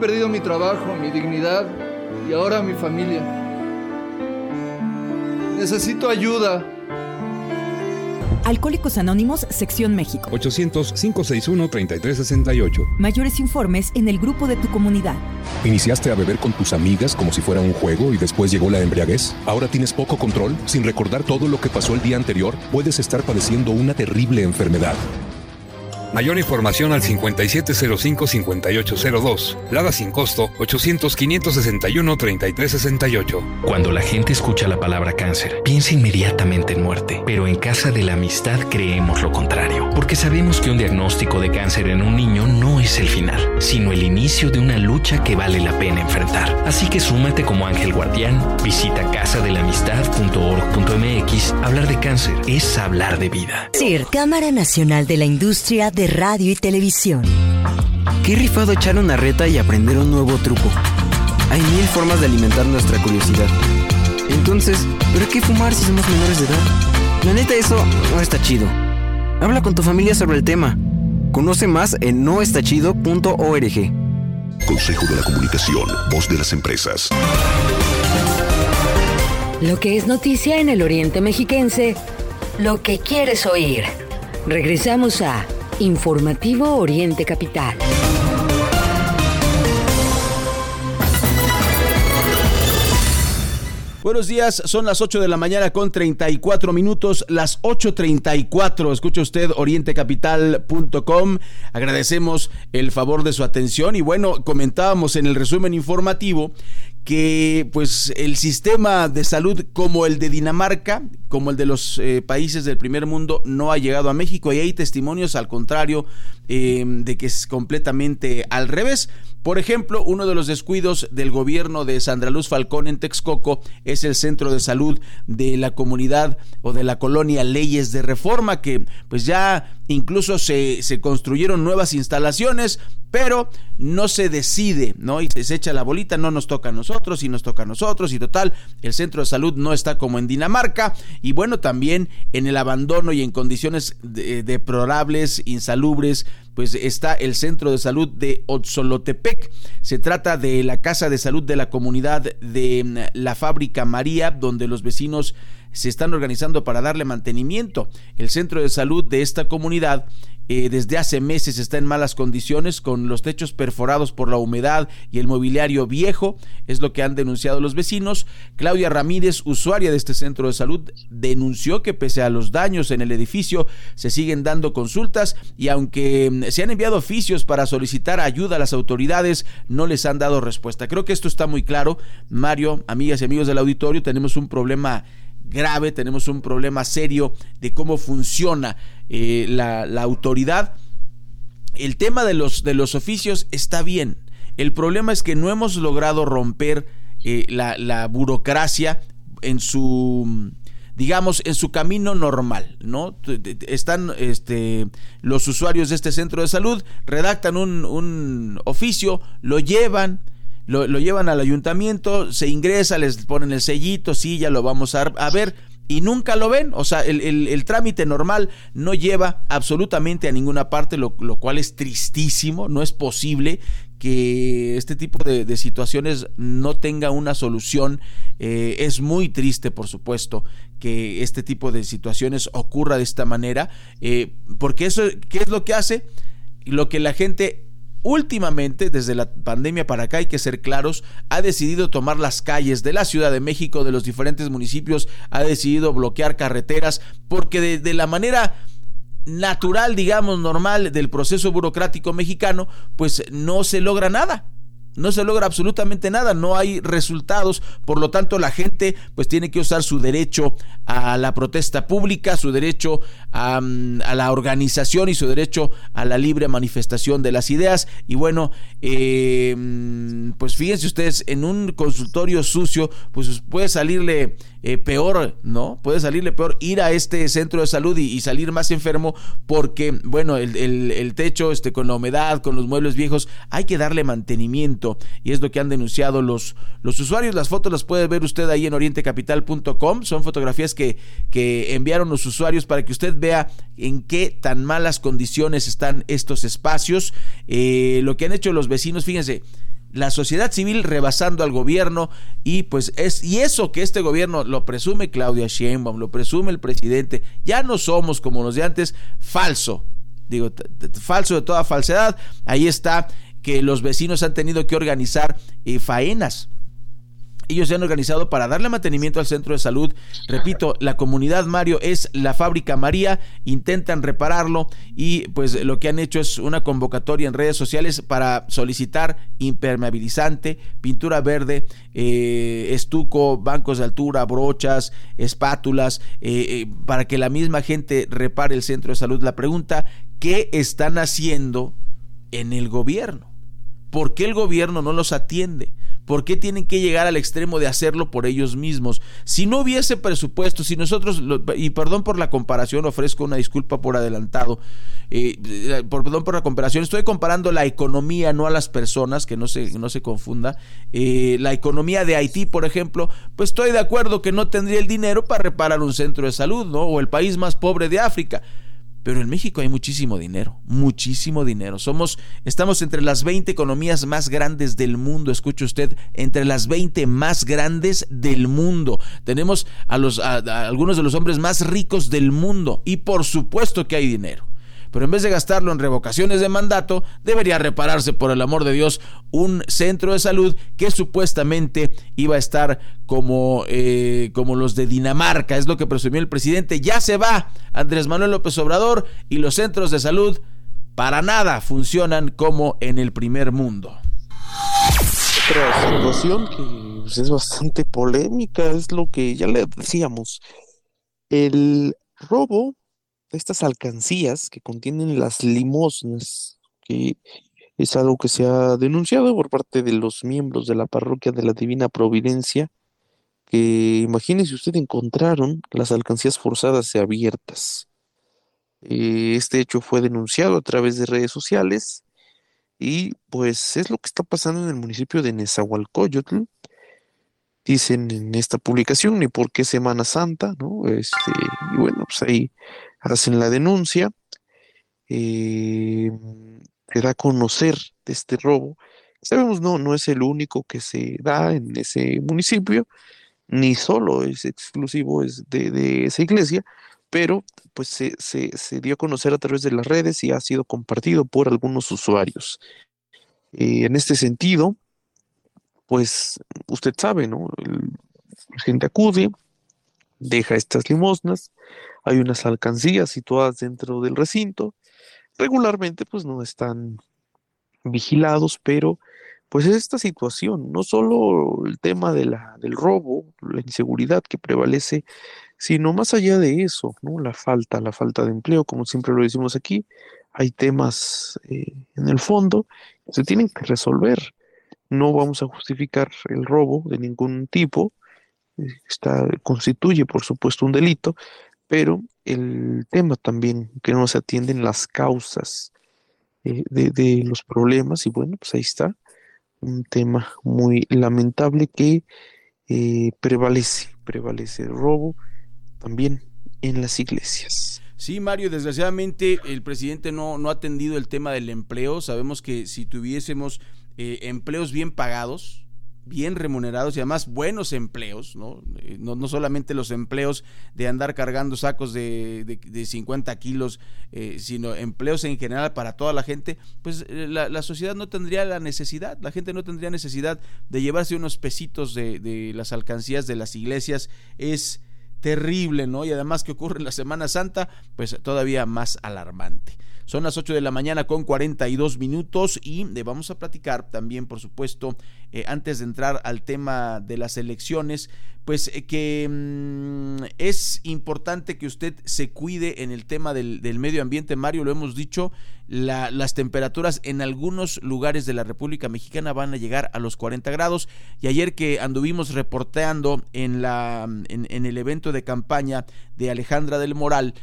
Perdido mi trabajo, mi dignidad y ahora mi familia. Necesito ayuda. Alcohólicos Anónimos, Sección México. 800-561-3368. Mayores informes en el grupo de tu comunidad. ¿Iniciaste a beber con tus amigas como si fuera un juego y después llegó la embriaguez? ¿Ahora tienes poco control? Sin recordar todo lo que pasó el día anterior, puedes estar padeciendo una terrible enfermedad. Mayor información al 5705-5802. Lada sin costo 800-561-3368. Cuando la gente escucha la palabra cáncer, piensa inmediatamente en muerte. Pero en Casa de la Amistad creemos lo contrario. Porque sabemos que un diagnóstico de cáncer en un niño no es el final, sino el inicio de una lucha que vale la pena enfrentar. Así que súmate como ángel guardián, visita casadelamistad.org.mx. Hablar de cáncer es hablar de vida. CIR, Cámara Nacional de la Industria de Radio y Televisión. Qué rifado echar una reta y aprender un nuevo truco. Hay mil formas de alimentar nuestra curiosidad. Entonces, ¿pero qué fumar si somos menores de edad? La neta, eso no está chido. Habla con tu familia sobre el tema. Conoce más en noestachido.org. Consejo de la Comunicación, voz de las empresas. Lo que es noticia en el Oriente Mexiquense, lo que quieres oír. Regresamos a Informativo Oriente Capital. Buenos días, son las 8 de la mañana con 34 minutos, las 8.34. Escucha usted orientecapital.com. Agradecemos el favor de su atención y bueno, comentábamos en el resumen informativo que pues el sistema de salud como el de Dinamarca, como el de los eh, países del primer mundo, no ha llegado a México y hay testimonios al contrario eh, de que es completamente al revés. Por ejemplo, uno de los descuidos del gobierno de Sandra Luz Falcón en Texcoco es el centro de salud de la comunidad o de la colonia Leyes de Reforma, que pues ya incluso se, se construyeron nuevas instalaciones, pero no se decide, ¿no? Y se, echa la bolita, no nos toca a nosotros y nos toca a nosotros y total, el centro de salud no está como en Dinamarca y bueno, también en el abandono y en condiciones deplorables, insalubres, pues está el centro de salud de Otzolotepec. Se trata de la casa de salud de la comunidad de mm, la fábrica María, donde los vecinos se están organizando para darle mantenimiento. El centro de salud de esta comunidad eh, desde hace meses está en malas condiciones con los techos perforados por la humedad y el mobiliario viejo, es lo que han denunciado los vecinos. Claudia Ramírez, usuaria de este centro de salud, denunció que pese a los daños en el edificio se siguen dando consultas y aunque mm, se han enviado oficios para solicitar ayuda a las autoridades, no les han dado respuesta. Creo que esto está muy claro. Mario, amigas y amigos del auditorio, tenemos un problema grave, tenemos un problema serio de cómo funciona eh, la, autoridad. El tema de los, de los oficios está bien. El problema es que no hemos logrado romper eh, la, la, burocracia en su digamos en su camino normal, ¿no? Están este, los usuarios de este centro de salud, redactan un, un oficio, lo llevan, lo, llevan al ayuntamiento, se ingresa, les ponen el sellito, sí, ya lo vamos a, ver, y nunca lo ven. O sea, el, trámite normal no lleva absolutamente a ninguna parte, lo, cual es tristísimo. No es posible que este tipo de, situaciones no tenga una solución. Eh, es muy triste, por supuesto, que este tipo de situaciones ocurra de esta manera, eh, porque eso, ¿qué es lo que hace? Lo que la gente últimamente, desde la pandemia para acá, hay que ser claros, ha decidido tomar las calles de la Ciudad de México, de los diferentes municipios, ha decidido bloquear carreteras, porque de, la manera natural, digamos, normal del proceso burocrático mexicano, pues no se logra nada no se logra absolutamente nada, no hay resultados, por lo tanto la gente pues tiene que usar su derecho a la protesta pública, su derecho a, la organización y su derecho a la libre manifestación de las ideas. Y bueno, eh, pues fíjense ustedes, en un consultorio sucio pues puede salirle eh, peor, ¿no? Puede salirle peor ir a este centro de salud y, salir más enfermo porque, bueno, el, el, techo este, con la humedad, con los muebles viejos, hay que darle mantenimiento y es lo que han denunciado los, los usuarios. Las fotos las puede ver usted ahí en orientecapital.com. Son fotografías que, que enviaron los usuarios para que usted vea en qué tan malas condiciones están estos espacios. Eh, lo que han hecho los vecinos, fíjense, la sociedad civil rebasando al gobierno y pues es y eso que este gobierno lo presume Claudia Sheinbaum, lo presume el presidente, ya no somos como los de antes, falso. Digo, falso de toda falsedad. Ahí está que los vecinos han tenido que organizar eh, faenas ellos se han organizado para darle mantenimiento al centro de salud. Repito, la comunidad Mario es la fábrica María, intentan repararlo y pues lo que han hecho es una convocatoria en redes sociales para solicitar impermeabilizante, pintura verde, eh, estuco, bancos de altura, brochas, espátulas, eh, eh, para que la misma gente repare el centro de salud. La pregunta, ¿qué están haciendo en el gobierno? ¿Por qué el gobierno no los atiende? ¿Por qué tienen que llegar al extremo de hacerlo por ellos mismos? Si no hubiese presupuesto, si nosotros, y perdón por la comparación, ofrezco una disculpa por adelantado, eh, por, perdón por la comparación, estoy comparando la economía, no a las personas, que no se, no se confunda. Eh, la economía de Haití, por ejemplo, pues estoy de acuerdo que no tendría el dinero para reparar un centro de salud, ¿no? O el país más pobre de África. Pero en México hay muchísimo dinero, muchísimo dinero. Somos, estamos entre las 20 economías más grandes del mundo. Escuche usted, entre las 20 más grandes del mundo. Tenemos a los, a algunos de los hombres más ricos del mundo. Y por supuesto que hay dinero pero en vez de gastarlo en revocaciones de mandato, debería repararse, por el amor de Dios, un centro de salud que supuestamente iba a estar como, eh, como los de Dinamarca, es lo que presumió el presidente. Ya se va Andrés Manuel López Obrador y los centros de salud para nada funcionan como en el primer mundo. Otra situación que pues, es bastante polémica es lo que ya le decíamos. El robo estas alcancías que contienen las limosnas, que es algo que se ha denunciado por parte de los miembros de la parroquia de la Divina Providencia, que imagínese usted encontraron las alcancías forzadas y abiertas. Eh, este hecho fue denunciado a través de redes sociales y pues es lo que está pasando en el municipio de Nezahualcóyotl. Dicen en esta publicación, ni por qué Semana Santa, ¿no? Este, y bueno, pues ahí hacen la denuncia, eh, se da a conocer de este robo. Sabemos, no, no es el único que se da en ese municipio, ni solo es exclusivo es de, esa iglesia, pero pues se, se, dio a conocer a través de las redes y ha sido compartido por algunos usuarios. Eh, en este sentido, pues usted sabe, ¿no? la gente acude, deja estas limosnas, hay unas alcancías situadas dentro del recinto, regularmente pues no están vigilados, pero pues es esta situación, no solo el tema de la, del robo, la inseguridad que prevalece, sino más allá de eso, ¿no? La falta, la falta de empleo, como siempre lo decimos aquí, hay temas eh, en el fondo que se tienen que resolver. No vamos a justificar el robo de ningún tipo, está, constituye por supuesto un delito, pero el tema también que no se atienden las causas eh, de, los problemas y bueno, pues ahí está un tema muy lamentable que eh, prevalece, prevalece el robo también en las iglesias. Sí, Mario, desgraciadamente el presidente no, no ha atendido el tema del empleo. Sabemos que si tuviésemos eh, empleos bien pagados, bien remunerados y además buenos empleos, ¿no? Eh, no, solamente los empleos de andar cargando sacos de, de, 50 kilos, eh, sino empleos en general para toda la gente, pues eh, la, sociedad no tendría la necesidad, la gente no tendría necesidad de llevarse unos pesitos de, de las alcancías de las iglesias, es terrible, ¿no? Y además que ocurre en la Semana Santa, pues todavía más alarmante. Son las 8 de la mañana con 42 minutos y eh, vamos a platicar también, por supuesto, eh, antes de entrar al tema de las elecciones, pues eh, que mm, es importante que usted se cuide en el tema del, medio ambiente. Mario, lo hemos dicho, las temperaturas en algunos lugares de la República Mexicana van a llegar a los 40 grados. Y ayer que anduvimos reporteando en, la, en, el evento de campaña de Alejandra del Moral,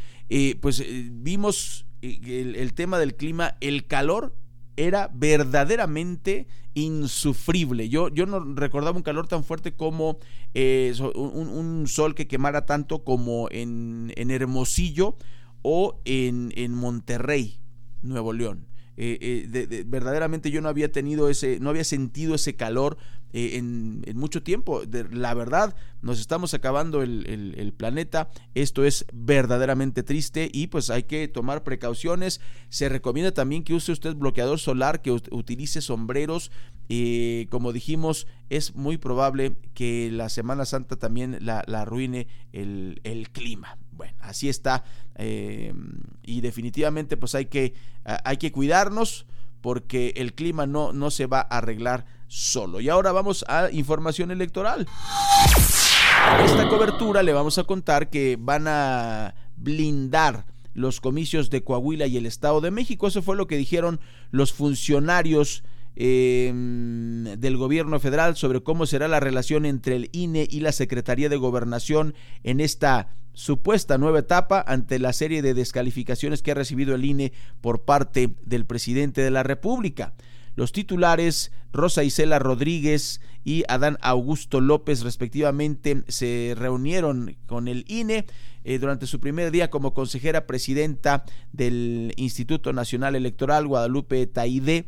pues vimos el, tema del clima, el calor era verdaderamente insufrible. Yo, yo no recordaba un calor tan fuerte como eh, un, sol que quemara tanto como en, en Hermosillo o en, en Monterrey, Nuevo León. Eh, eh, verdaderamente yo no había tenido ese, no había sentido ese calor eh, en, mucho tiempo. la verdad, nos estamos acabando el, planeta. Esto es verdaderamente triste y pues hay que tomar precauciones. Se recomienda también que use usted bloqueador solar, que utilice sombreros. como dijimos, es muy probable que la Semana Santa también la, arruine el, el clima. Bueno, así está. Eh, y definitivamente pues hay que, hay que cuidarnos porque el clima no, no se va a arreglar solo. Y ahora vamos a información electoral. En esta cobertura le vamos a contar que van a blindar los comicios de Coahuila y el Estado de México. Eso fue lo que dijeron los funcionarios eh, del gobierno federal sobre cómo será la relación entre el INE y la Secretaría de Gobernación en esta supuesta nueva etapa ante la serie de descalificaciones que ha recibido el INE por parte del presidente de la República. Los titulares Rosa Isela Rodríguez y Adán Augusto López respectivamente se reunieron con el INE eh, durante su primer día como consejera presidenta del Instituto Nacional Electoral Guadalupe Taide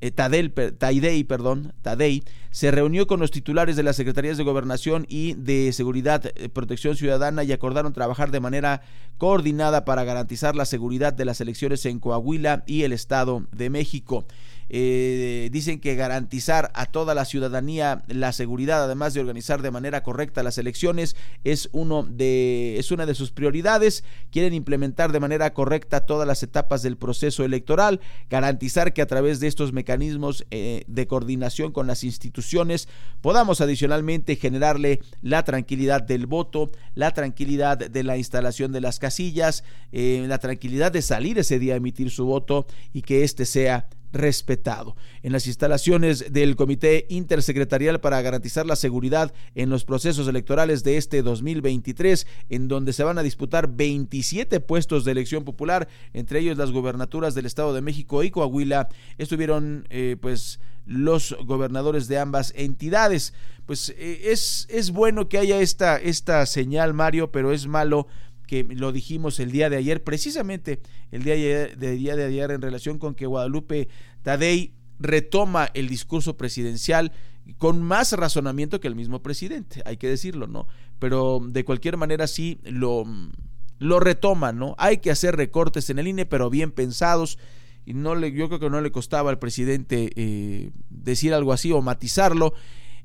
eh, Tadel, perdón, Tadei, se reunió con los titulares de las Secretarías de Gobernación y de Seguridad, eh, Protección Ciudadana y acordaron trabajar de manera coordinada para garantizar la seguridad de las elecciones en Coahuila y el Estado de México. Eh, dicen que garantizar a toda la ciudadanía la seguridad, además de organizar de manera correcta las elecciones, es uno de es una de sus prioridades. Quieren implementar de manera correcta todas las etapas del proceso electoral, garantizar que a través de estos mecanismos eh, de coordinación con las instituciones podamos adicionalmente generarle la tranquilidad del voto, la tranquilidad de la instalación de las casillas, eh, la tranquilidad de salir ese día a emitir su voto y que éste sea respetado. En las instalaciones del Comité Intersecretarial para garantizar la seguridad en los procesos electorales de este 2023, en donde se van a disputar 27 puestos de elección popular, entre ellos las gubernaturas del Estado de México y Coahuila, estuvieron eh, pues los gobernadores de ambas entidades. Pues eh, es, es bueno que haya esta, esta señal, Mario, pero es malo que lo dijimos el día de ayer, precisamente el día de, día de ayer en relación con que Guadalupe Tadei retoma el discurso presidencial con más razonamiento que el mismo presidente, hay que decirlo, ¿no? Pero de cualquier manera sí lo, lo retoma, ¿no? Hay que hacer recortes en el INE, pero bien pensados. Y no le, yo creo que no le costaba al presidente eh, decir algo así o matizarlo.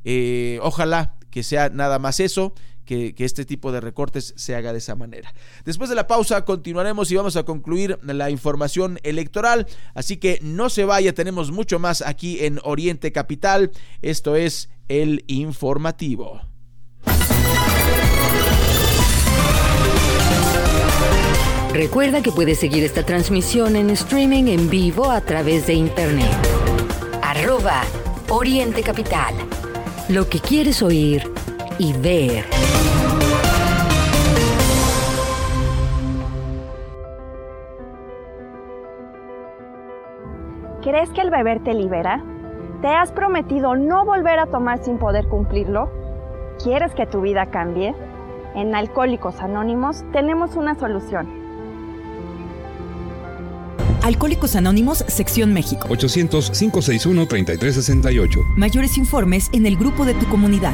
Eh, ojalá que sea nada más eso que, este tipo de recortes se haga de esa manera. Después de la pausa continuaremos y vamos a concluir la información electoral, así que no se vaya, tenemos mucho más aquí en Oriente Capital, esto es el informativo. Recuerda que puedes seguir esta transmisión en streaming en vivo a través de internet. Arroba Oriente Capital. Lo que quieres oír y ver. ¿Crees que el beber te libera? ¿Te has prometido no volver a tomar sin poder cumplirlo? ¿Quieres que tu vida cambie? En Alcohólicos Anónimos tenemos una solución. Alcohólicos Anónimos, Sección México. 800-561-3368. Mayores informes en el grupo de tu comunidad.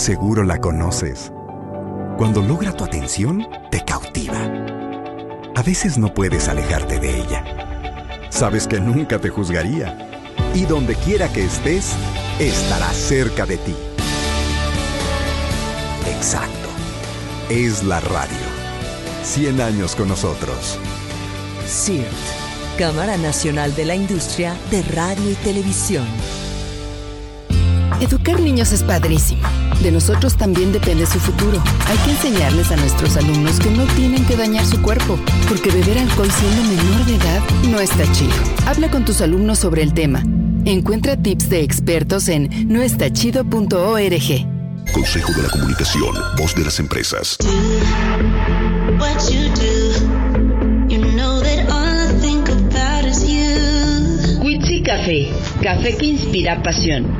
Seguro la conoces. Cuando logra tu atención, te cautiva. A veces no puedes alejarte de ella. Sabes que nunca te juzgaría. Y donde quiera que estés, estará cerca de ti. Exacto. Es la radio. 100 años con nosotros. CIRT, Cámara Nacional de la Industria de Radio y Televisión. Educar niños es padrísimo. De nosotros también depende su futuro. Hay que enseñarles a nuestros alumnos que no tienen que dañar su cuerpo, porque beber alcohol siendo menor de edad no está chido. Habla con tus alumnos sobre el tema. Encuentra tips de expertos en noestachido.org. Consejo de la Comunicación, voz de las empresas. Quitsi Café, café que inspira pasión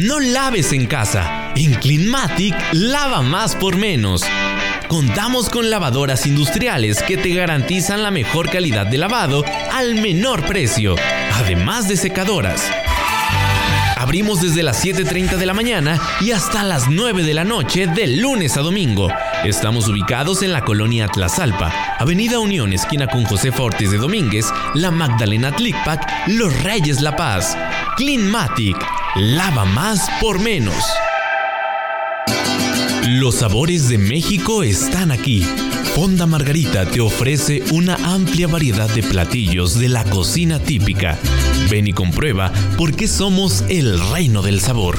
No laves en casa. En Cleanmatic, lava más por menos. Contamos con lavadoras industriales que te garantizan la mejor calidad de lavado al menor precio, además de secadoras. Abrimos desde las 7.30 de la mañana y hasta las 9 de la noche de lunes a domingo. Estamos ubicados en la colonia Tlazalpa, Avenida Unión, esquina con José Fortes de Domínguez, La Magdalena Tlicpac, Los Reyes La Paz. Cleanmatic, lava más por menos. Los sabores de México están aquí. Fonda Margarita te ofrece una amplia variedad de platillos de la cocina típica. Ven y comprueba por qué somos el reino del sabor.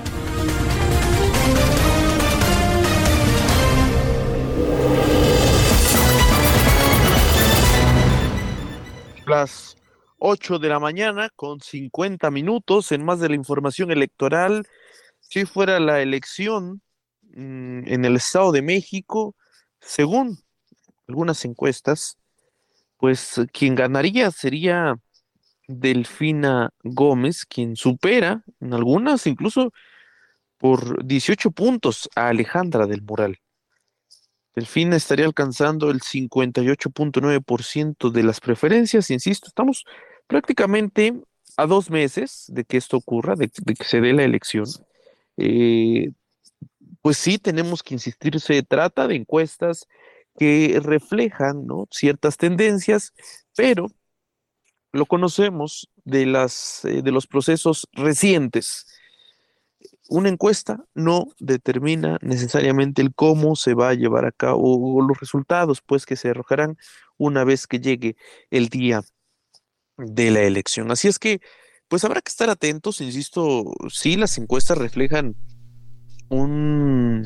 Las 8 de la mañana con 50 minutos en más de la información electoral. Si fuera la elección mm, en el Estado de México, según algunas encuestas, pues quien ganaría sería Delfina Gómez, quien supera en algunas incluso por 18 puntos a Alejandra del Moral. Delfina estaría alcanzando el 58.9% de las preferencias, insisto, estamos prácticamente a dos meses de que esto ocurra, de, que se dé la elección. Eh, pues sí, tenemos que insistir, se trata de encuestas que reflejan ciertas tendencias, pero lo conocemos de, las, eh, de los procesos recientes. Una encuesta no determina necesariamente el cómo se va a llevar a cabo o los resultados, pues que se arrojarán una vez que llegue el día de la elección. Así es que, pues habrá que estar atentos, insisto, sí, las encuestas reflejan un,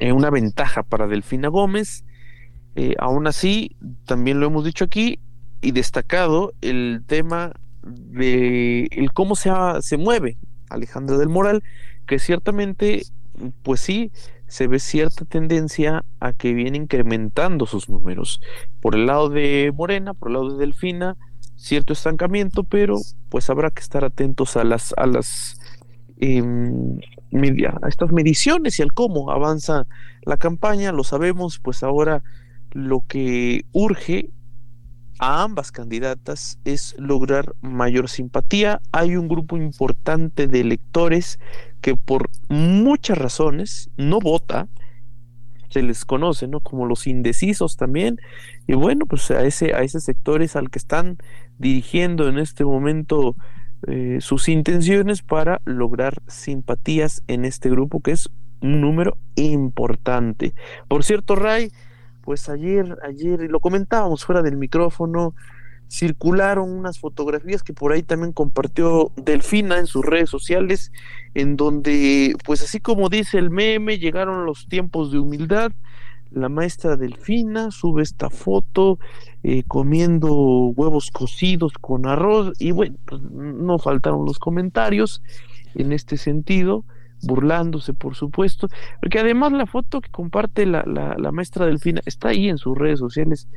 eh, una ventaja para Delfina Gómez. Eh, aún así, también lo hemos dicho aquí y destacado el tema de el cómo se, se mueve Alejandra del Moral, que ciertamente, pues sí, se ve cierta tendencia a que viene incrementando sus números. Por el lado de Morena, por el lado de Delfina, cierto estancamiento, pero pues habrá que estar atentos a las, a las em, media- a estas mediciones y al cómo avanza la campaña, lo sabemos, pues ahora lo que urge a ambas candidatas es lograr mayor simpatía. Hay un grupo importante de electores que por muchas razones no vota, se les conoce, ¿no? Como los indecisos también. Y bueno, pues a ese, a ese sector es al que están dirigiendo en este momento eh, sus intenciones para lograr simpatías en este grupo que es un número importante. Por cierto, Ray, pues ayer, ayer, y lo comentábamos fuera del micrófono, circularon unas fotografías que por ahí también compartió Delfina en sus redes sociales, en donde, pues así como dice el meme, llegaron los tiempos de humildad. La maestra Delfina sube esta foto eh, comiendo huevos cocidos con arroz y bueno, pues, no faltaron los comentarios en este sentido, burlándose por supuesto, porque además la foto que comparte la, la, la maestra Delfina está ahí en sus redes sociales,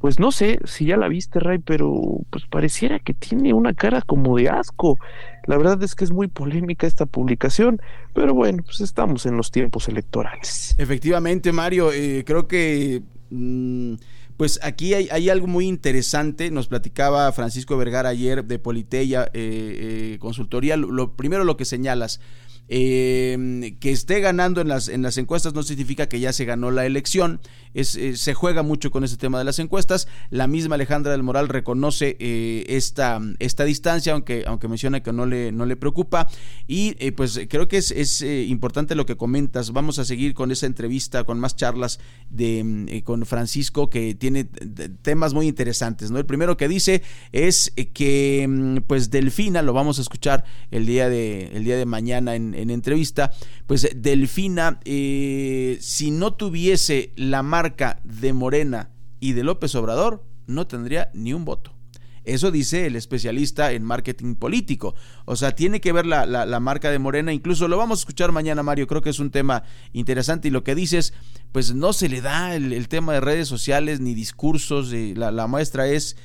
pues no sé si ya la viste, Ray, pero pues pareciera que tiene una cara como de asco. La verdad es que es muy polémica esta publicación, pero bueno, pues estamos en los tiempos electorales. Efectivamente, Mario, eh, creo que mm, pues aquí hay, hay algo muy interesante. Nos platicaba Francisco Vergara ayer de Politeya eh, eh, Consultoría. Lo, lo- primero lo que señalas. Eh, que esté ganando en las, en las encuestas no significa que ya se ganó la elección. Es, eh, se juega mucho con ese tema de las encuestas. La misma Alejandra del Moral reconoce eh, esta, esta distancia, aunque, aunque menciona que no le, no le preocupa. Y pues creo que es, es importante lo que comentas. Vamos a seguir con esa entrevista, con más charlas de, con Francisco, que tiene temas muy interesantes. ¿no? El primero que dice es que mm, pues Delfina, lo vamos a escuchar el día de, el día de mañana en en entrevista, pues Delfina, eh, si no tuviese la marca de Morena y de López Obrador, no tendría ni un voto. Eso dice el especialista en marketing político. O sea, tiene que ver la, marca de Morena. Incluso lo vamos a escuchar mañana, Mario. Creo que es un tema interesante. Y lo que dices, pues no se le da el, tema de redes sociales ni discursos. la, la muestra es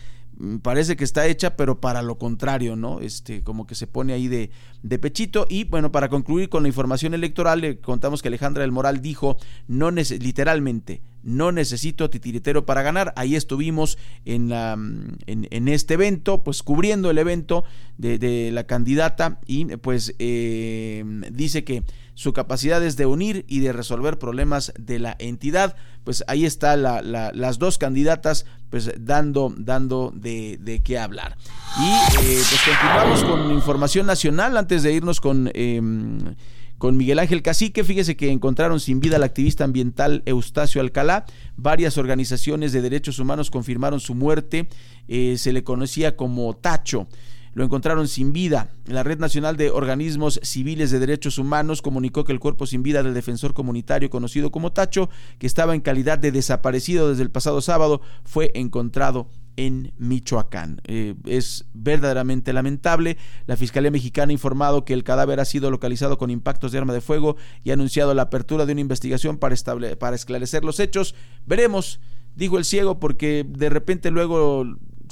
parece que está hecha, pero para lo contrario, ¿no? Este, como que se pone ahí de, de pechito. Y bueno, para concluir con la información electoral, le contamos que Alejandra del Moral dijo, no literalmente, no necesito titiritero para ganar. Ahí estuvimos en, la, mm, en, este evento, pues cubriendo el evento de, la candidata y pues eh, dice que su capacidad es de unir y de resolver problemas de la entidad. Pues ahí está la, las dos candidatas pues dando, dando de, de qué hablar. Y eh, pues continuamos con información nacional antes de irnos con... Em, con Miguel Ángel Cacique. Fíjese que encontraron sin vida al activista ambiental Eustacio Alcalá. Varias organizaciones de derechos humanos confirmaron su muerte. Eh, se le conocía como Tacho lo encontraron sin vida. La Red Nacional de Organismos Civiles de Derechos Humanos comunicó que el cuerpo sin vida del defensor comunitario conocido como Tacho, que estaba en calidad de desaparecido desde el pasado sábado, fue encontrado en Michoacán. Eh, es verdaderamente lamentable. La Fiscalía Mexicana ha informado que el cadáver ha sido localizado con impactos de arma de fuego y ha anunciado la apertura de una investigación para, para esclarecer los hechos. Veremos, dijo el ciego, porque de repente luego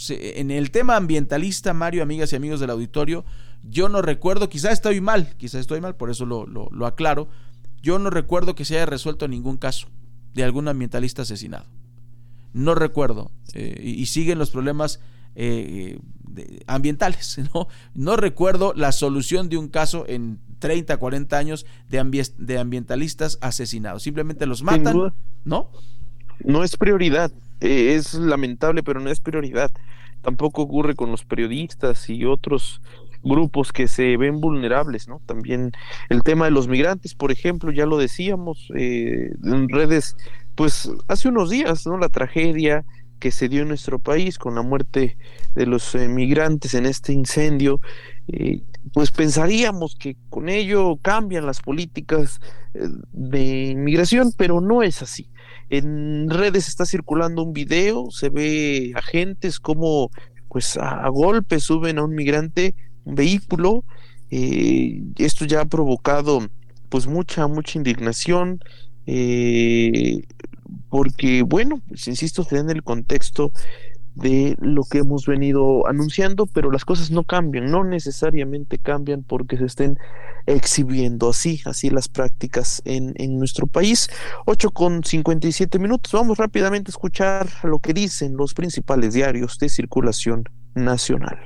en el tema ambientalista, Mario, amigas y amigos del auditorio, yo no recuerdo, quizá estoy mal, quizá estoy mal, por eso lo, lo aclaro, yo no recuerdo que se haya resuelto ningún caso de algún ambientalista asesinado no recuerdo, eh, y, siguen los problemas eh, ambientales, ¿no? No recuerdo la solución de un caso en 30, 40 años de, de ambientalistas asesinados, simplemente los matan, ¿no? No es prioridad, eh, es lamentable, pero no es prioridad. Tampoco ocurre con los periodistas y otros grupos que se ven vulnerables, ¿no? También el tema de los migrantes, por ejemplo, ya lo decíamos, en redes pues hace unos días, ¿no? La tragedia que se dio en nuestro país con la muerte de los migrantes en este incendio, eh, pues pensaríamos que con ello cambian las políticas eh, de inmigración, pero no es así. En redes está circulando un video, se ve agentes como pues a, golpe suben a un migrante, un vehículo, eh, esto ya ha provocado pues mucha, mucha indignación, eh, porque, bueno, pues insisto, se en el contexto de lo que hemos venido anunciando, pero las cosas no cambian, no necesariamente cambian porque se estén exhibiendo así, así las prácticas en, en nuestro país. 8 con 57 minutos, vamos rápidamente a escuchar lo que dicen los principales diarios de circulación nacional.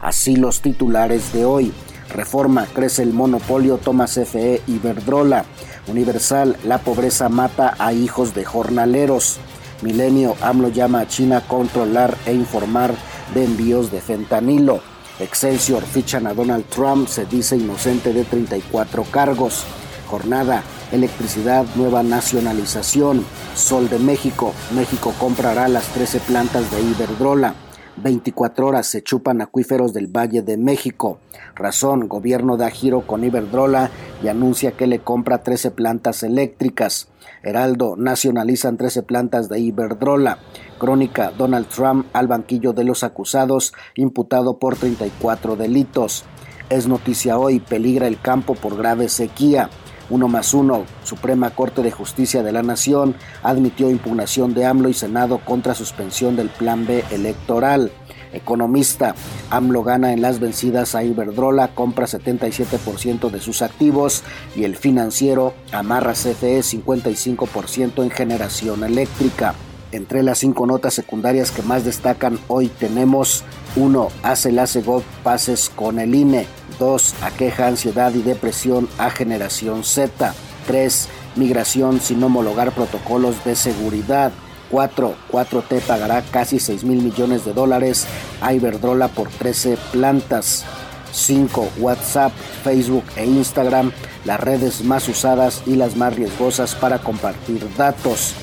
Así los titulares de hoy. Reforma, crece el monopolio, toma CFE y Verdrola. Universal, la pobreza mata a hijos de jornaleros. Milenio, AMLO llama a China a controlar e informar de envíos de fentanilo. Excelsior, fichan a Donald Trump, se dice inocente de 34 cargos. Jornada, electricidad, nueva nacionalización. Sol de México, México comprará las 13 plantas de Iberdrola. 24 horas se chupan acuíferos del Valle de México. Razón, gobierno da giro con Iberdrola y anuncia que le compra 13 plantas eléctricas. Heraldo, nacionalizan 13 plantas de Iberdrola. Crónica, Donald Trump al banquillo de los acusados, imputado por 34 delitos. Es noticia hoy, peligra el campo por grave sequía. Uno más uno, Suprema Corte de Justicia de la Nación admitió impugnación de AMLO y Senado contra suspensión del Plan B electoral. Economista, AMLO gana en las vencidas a Iberdrola, compra 77% de sus activos y el financiero amarra CFE 55% en generación eléctrica. Entre las cinco notas secundarias que más destacan hoy tenemos 1. Hace la CEGOP pases con el INE. 2. Aqueja ansiedad y depresión a generación Z. 3. Migración sin homologar protocolos de seguridad. 4. 4T pagará casi 6 mil millones de dólares a Iberdrola por 13 plantas. 5. WhatsApp, Facebook e Instagram, las redes más usadas y las más riesgosas para compartir datos.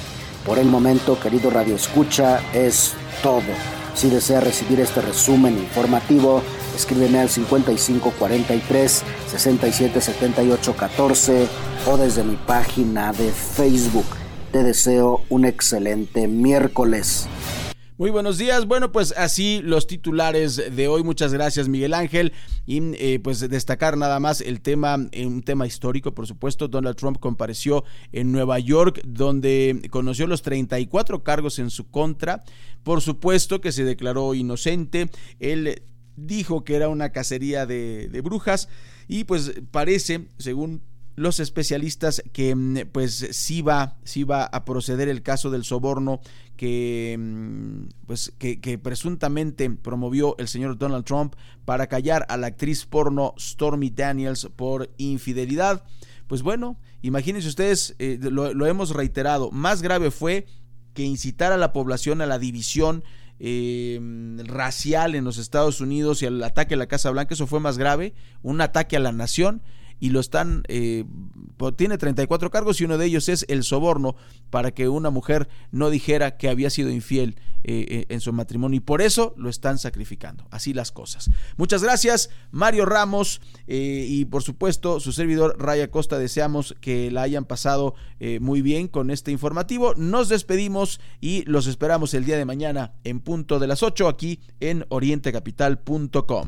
Por el momento, querido Radio Escucha, es todo. Si desea recibir este resumen informativo, escríbeme al 5543 677814 o desde mi página de Facebook. Te deseo un excelente miércoles. Muy buenos días. Bueno, pues así los titulares de hoy. Muchas gracias, Miguel Ángel. Y eh, pues destacar nada más el tema, eh, un tema histórico, por supuesto. Donald Trump compareció en Nueva York, donde conoció los 34 cargos en su contra. Por supuesto que se declaró inocente. Él dijo que era una cacería de, de brujas y pues parece, según los especialistas que mm, pues sí va, sí va a proceder el caso del soborno que mm, pues que, presuntamente promovió el señor Donald Trump para callar a la actriz porno Stormy Daniels por infidelidad. Pues bueno, imagínense ustedes, eh, lo, hemos reiterado, más grave fue que incitar a la población a la división eh, racial en los Estados Unidos y al ataque a la Casa Blanca, eso fue más grave, un ataque a la nación y lo están, eh, tiene 34 cargos y uno de ellos es el soborno para que una mujer no dijera que había sido infiel eh, eh, en su matrimonio y por eso lo están sacrificando. Así las cosas. Muchas gracias, Mario Ramos y por supuesto su servidor Raya Costa. Deseamos que la hayan pasado muy bien con este informativo. Nos despedimos y los esperamos el día de mañana en punto de las 8 aquí en orientecapital.com.